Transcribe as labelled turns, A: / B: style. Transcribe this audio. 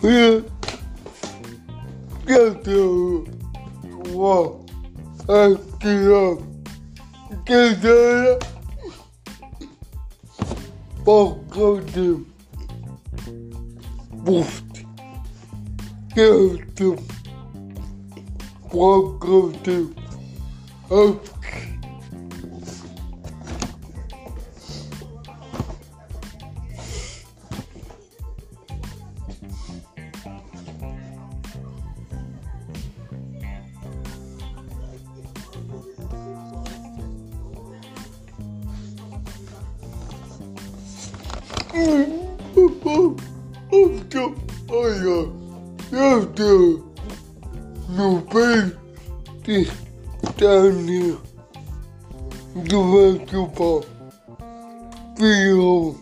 A: Here, get the wall. I get up. Get there. Bakalım. Boost. Geldim. Bakalım. Up. olha, eu tenho meu peito estranho durante o pau. Filho.